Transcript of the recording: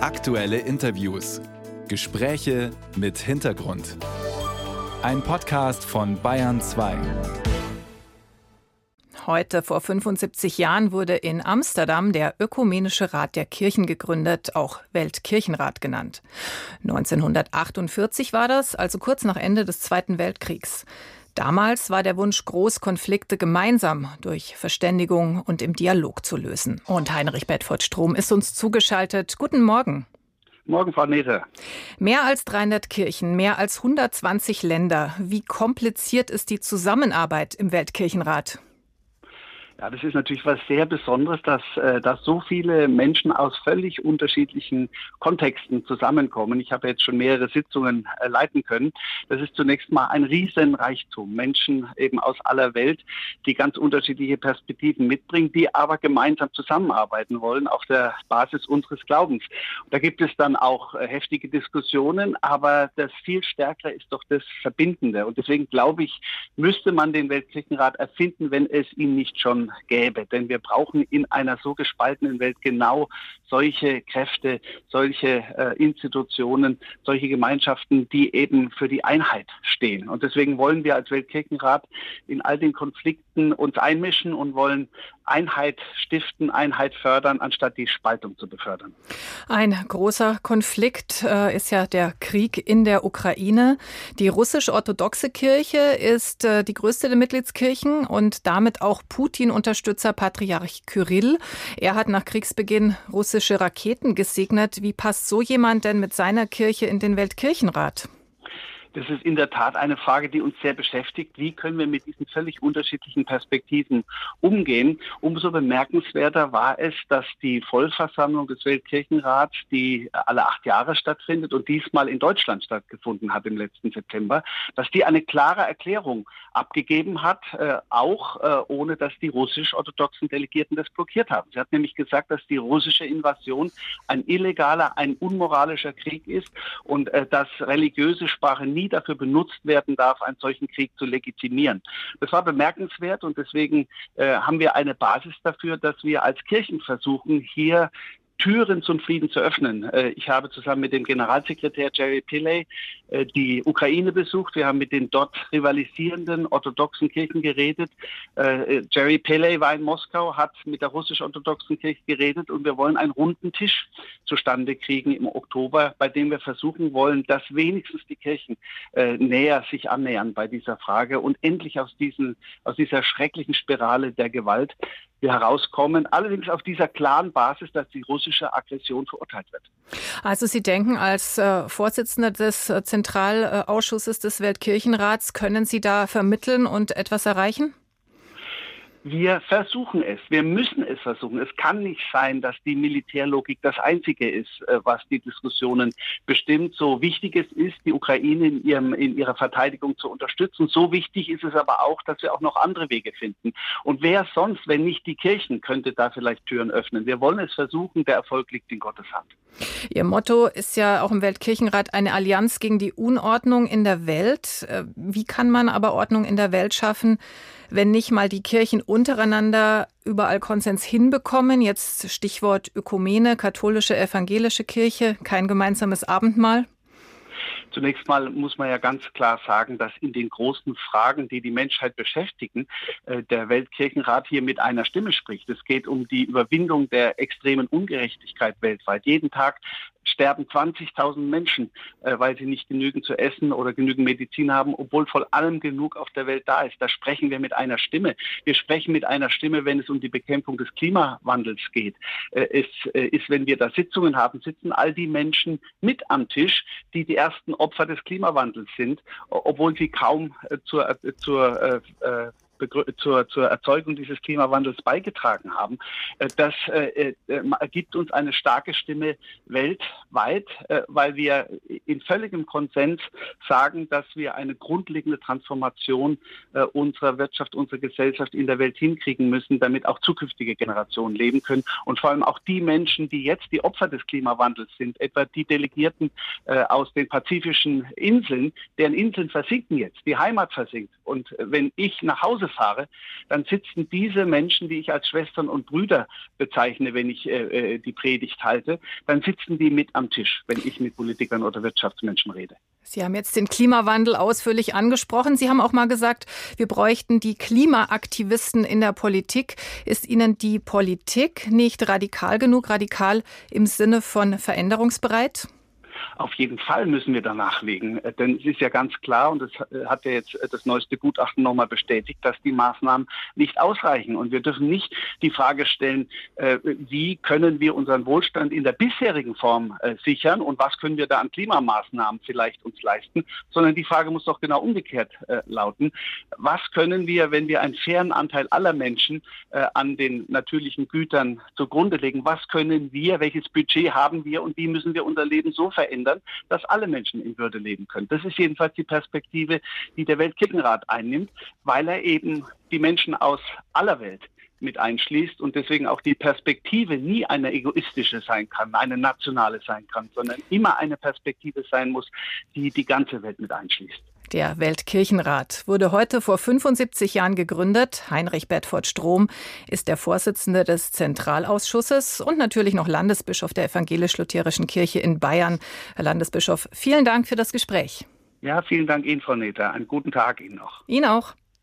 Aktuelle Interviews. Gespräche mit Hintergrund. Ein Podcast von Bayern 2. Heute vor 75 Jahren wurde in Amsterdam der Ökumenische Rat der Kirchen gegründet, auch Weltkirchenrat genannt. 1948 war das, also kurz nach Ende des Zweiten Weltkriegs. Damals war der Wunsch groß, Konflikte gemeinsam durch Verständigung und im Dialog zu lösen. Und Heinrich Bedford Strom ist uns zugeschaltet. Guten Morgen. Morgen, Frau Nete. Mehr als 300 Kirchen, mehr als 120 Länder. Wie kompliziert ist die Zusammenarbeit im Weltkirchenrat? Ja, das ist natürlich was sehr Besonderes, dass, äh, dass so viele Menschen aus völlig unterschiedlichen Kontexten zusammenkommen. Ich habe jetzt schon mehrere Sitzungen äh, leiten können. Das ist zunächst mal ein Riesenreichtum. Menschen eben aus aller Welt, die ganz unterschiedliche Perspektiven mitbringen, die aber gemeinsam zusammenarbeiten wollen auf der Basis unseres Glaubens. Da gibt es dann auch äh, heftige Diskussionen, aber das viel Stärkere ist doch das Verbindende. Und deswegen glaube ich, müsste man den Weltkirchenrat erfinden, wenn es ihn nicht schon gäbe. Denn wir brauchen in einer so gespaltenen Welt genau solche Kräfte, solche äh, Institutionen, solche Gemeinschaften, die eben für die Einheit stehen. Und deswegen wollen wir als Weltkirchenrat in all den Konflikten uns einmischen und wollen Einheit stiften, Einheit fördern, anstatt die Spaltung zu befördern. Ein großer Konflikt äh, ist ja der Krieg in der Ukraine. Die russisch-orthodoxe Kirche ist äh, die größte der Mitgliedskirchen und damit auch Putin-Unterstützer Patriarch Kyrill. Er hat nach Kriegsbeginn russische Raketen gesegnet. Wie passt so jemand denn mit seiner Kirche in den Weltkirchenrat? Das ist in der Tat eine Frage, die uns sehr beschäftigt. Wie können wir mit diesen völlig unterschiedlichen Perspektiven umgehen? Umso bemerkenswerter war es, dass die Vollversammlung des Weltkirchenrats, die alle acht Jahre stattfindet und diesmal in Deutschland stattgefunden hat im letzten September, dass die eine klare Erklärung abgegeben hat, äh, auch äh, ohne dass die russisch-orthodoxen Delegierten das blockiert haben. Sie hat nämlich gesagt, dass die russische Invasion ein illegaler, ein unmoralischer Krieg ist und äh, dass religiöse Sprache nie dafür benutzt werden darf, einen solchen Krieg zu legitimieren. Das war bemerkenswert und deswegen äh, haben wir eine Basis dafür, dass wir als Kirchen versuchen, hier Türen zum Frieden zu öffnen. Äh, ich habe zusammen mit dem Generalsekretär Jerry Pillay äh, die Ukraine besucht. Wir haben mit den dort rivalisierenden orthodoxen Kirchen geredet. Äh, Jerry Pillay war in Moskau, hat mit der russisch-orthodoxen Kirche geredet und wir wollen einen runden Tisch zustande kriegen im Oktober, bei dem wir versuchen wollen, dass wenigstens die Kirchen näher sich annähern bei dieser Frage und endlich aus, diesen, aus dieser schrecklichen Spirale der Gewalt wir herauskommen. Allerdings auf dieser klaren Basis, dass die russische Aggression verurteilt wird. Also Sie denken, als äh, Vorsitzender des äh, Zentralausschusses des Weltkirchenrats, können Sie da vermitteln und etwas erreichen? Wir versuchen es. Wir müssen es versuchen. Es kann nicht sein, dass die Militärlogik das Einzige ist, äh, was die Diskussionen bestimmt. So wichtig es ist, die Ukraine in, ihrem, in ihrer Verteidigung zu unterstützen, so wichtig ist es aber auch, dass wir auch noch andere Wege finden. Und wer sonst, wenn nicht die Kirchen, könnte da vielleicht Türen öffnen. Wir wollen es versuchen. Der Erfolg liegt in Gottes Hand. Ihr Motto ist ja auch im Weltkirchenrat eine Allianz gegen die Unordnung in der Welt. Äh, wie kann man aber Ordnung in der Welt schaffen, wenn nicht mal die Kirchen untereinander überall Konsens hinbekommen? Jetzt Stichwort Ökumene, katholische, evangelische Kirche, kein gemeinsames Abendmahl. Zunächst mal muss man ja ganz klar sagen, dass in den großen Fragen, die die Menschheit beschäftigen, äh, der Weltkirchenrat hier mit einer Stimme spricht. Es geht um die Überwindung der extremen Ungerechtigkeit weltweit. Jeden Tag sterben 20.000 Menschen, äh, weil sie nicht genügend zu essen oder genügend Medizin haben, obwohl voll allem genug auf der Welt da ist. Da sprechen wir mit einer Stimme. Wir sprechen mit einer Stimme, wenn es um die Bekämpfung des Klimawandels geht. Äh, es äh, ist, wenn wir da Sitzungen haben, sitzen all die Menschen mit am Tisch, die die ersten Opfer des Klimawandels sind, obwohl sie kaum äh, zur, äh, zur äh, zur, zur Erzeugung dieses Klimawandels beigetragen haben. Äh, das äh, äh, gibt uns eine starke Stimme weltweit, weil wir in völligem Konsens sagen, dass wir eine grundlegende Transformation unserer Wirtschaft, unserer Gesellschaft in der Welt hinkriegen müssen, damit auch zukünftige Generationen leben können und vor allem auch die Menschen, die jetzt die Opfer des Klimawandels sind, etwa die Delegierten aus den pazifischen Inseln, deren Inseln versinken jetzt, die Heimat versinkt. Und wenn ich nach Hause Fahre, dann sitzen diese Menschen, die ich als Schwestern und Brüder bezeichne, wenn ich äh, äh die Predigt halte, dann sitzen die mit am Tisch, wenn ich mit Politikern oder Wirtschaftsmenschen rede. Sie haben jetzt den Klimawandel ausführlich angesprochen. Sie haben auch mal gesagt, wir bräuchten die Klimaaktivisten in der Politik. Ist Ihnen die Politik nicht radikal genug, radikal im Sinne von veränderungsbereit? Auf jeden Fall müssen wir danach legen, äh, denn es ist ja ganz klar, und das äh, hat ja jetzt äh, das neueste Gutachten nochmal bestätigt, dass die Maßnahmen nicht ausreichen. Und wir dürfen nicht die Frage stellen, wie können wir unseren Wohlstand in der bisherigen Form sichern und was können wir da an Klimamaßnahmen vielleicht uns leisten, sondern die Frage muss doch genau umgekehrt lauten. Was können wir, wenn wir einen fairen Anteil aller Menschen an den natürlichen Gütern zugrunde legen, was können wir, welches Budget haben wir und wie müssen wir unser Leben so verändern? Verändern, dass alle Menschen in Würde leben können. Das ist jedenfalls die Perspektive, die der Weltkirchenrat einnimmt, weil er eben die Menschen aus aller Welt mit einschließt und deswegen auch die Perspektive nie eine egoistische sein kann, eine nationale sein kann, sondern immer eine Perspektive sein muss, die die ganze Welt mit einschließt. Der Weltkirchenrat wurde heute vor 75 Jahren gegründet. Heinrich Bedford Strom ist der Vorsitzende des Zentralausschusses und natürlich noch Landesbischof der Evangelisch-Lutherischen Kirche in Bayern. Herr Landesbischof, vielen Dank für das Gespräch. Ja, vielen Dank Ihnen, Frau Neter. Einen guten Tag Ihnen noch. Ihnen auch.